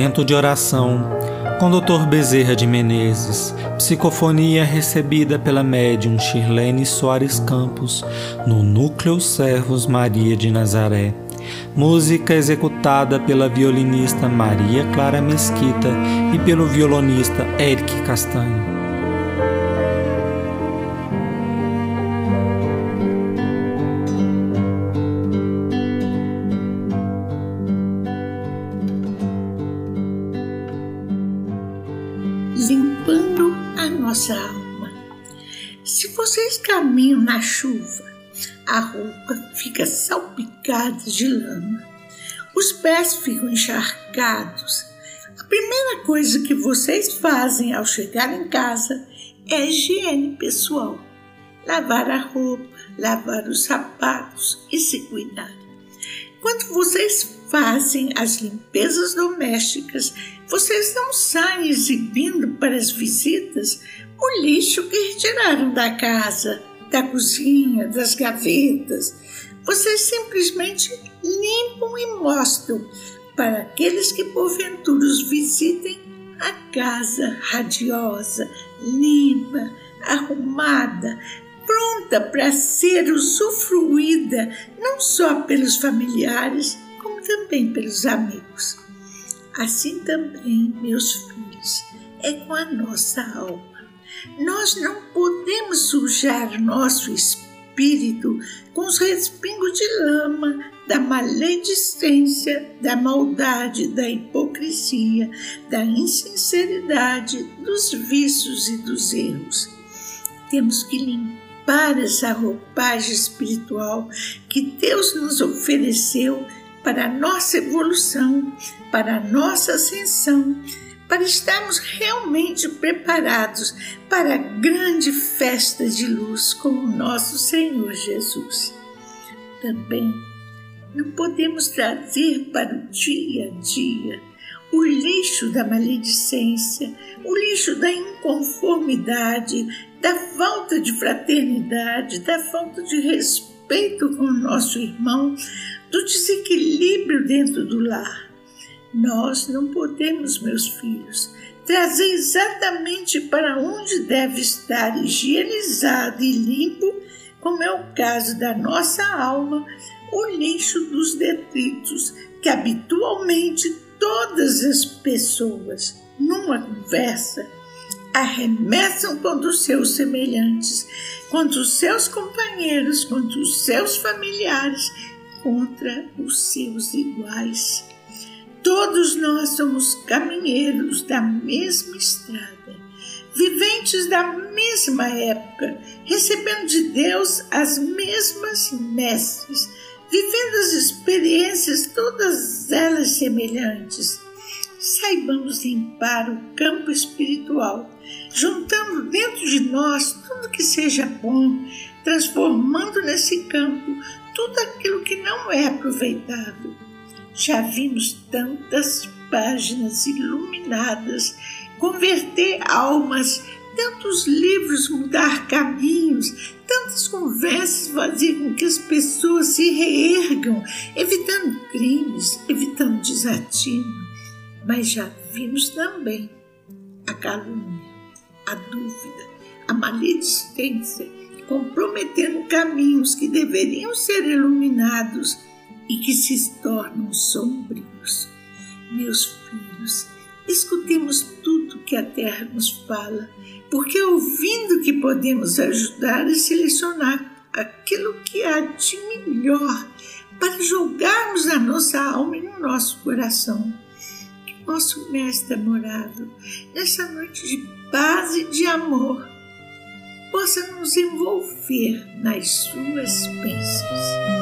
Momento de oração com Dr. Bezerra de Menezes, psicofonia recebida pela médium Shirlene Soares Campos no Núcleo Servos Maria de Nazaré. Música executada pela violinista Maria Clara Mesquita e pelo violonista Eric Castanho. Nossa alma. Se vocês caminham na chuva, a roupa fica salpicada de lama, os pés ficam encharcados. A primeira coisa que vocês fazem ao chegar em casa é higiene pessoal. Lavar a roupa, lavar os sapatos e se cuidar. Quando vocês fazem as limpezas domésticas, vocês não saem exibindo para as visitas o lixo que retiraram da casa, da cozinha, das gavetas. Vocês simplesmente limpam e mostram para aqueles que porventura os visitem a casa radiosa, limpa, arrumada, pronta para ser usufruída não só pelos familiares, como também pelos amigos. Assim também, meus filhos, é com a nossa alma. Nós não podemos sujar nosso espírito com os respingos de lama da maledicência, da maldade, da hipocrisia, da insinceridade, dos vícios e dos erros. Temos que limpar essa roupagem espiritual que Deus nos ofereceu para a nossa evolução, para a nossa ascensão, para estarmos realmente preparados para a grande festa de luz com o nosso Senhor Jesus. Também não podemos trazer para o dia a dia o lixo da maledicência, o lixo da inconformidade, da falta de fraternidade, da falta de respeito com o nosso irmão, do desequilíbrio dentro do lar. Nós não podemos, meus filhos, trazer exatamente para onde deve estar higienizado e limpo, como é o caso da nossa alma, o lixo dos detritos que habitualmente todas as pessoas, numa conversa, arremessam contra os seus semelhantes, contra os seus companheiros, contra os seus familiares, contra os seus iguais. Todos nós somos caminheiros da mesma estrada, viventes da mesma época, recebendo de Deus as mesmas mestres, vivendo as experiências, todas elas semelhantes. Saibamos limpar o campo espiritual, juntando dentro de nós tudo que seja bom, transformando nesse campo tudo aquilo que não é aproveitável. Já vimos tantas páginas iluminadas converter almas, tantos livros mudar caminhos, tantas conversas fazer com que as pessoas se reergam, evitando crimes, evitando desatino. Mas já vimos também a calúnia, a dúvida, a maledicência, comprometendo caminhos que deveriam ser iluminados e que se tornam sombrios. Meus filhos, escutemos tudo que a terra nos fala, porque ouvindo que podemos ajudar a selecionar aquilo que há de melhor para jogarmos na nossa alma e no nosso coração. Nosso Mestre amorado, nessa noite de paz e de amor, possa nos envolver nas suas bênçãos.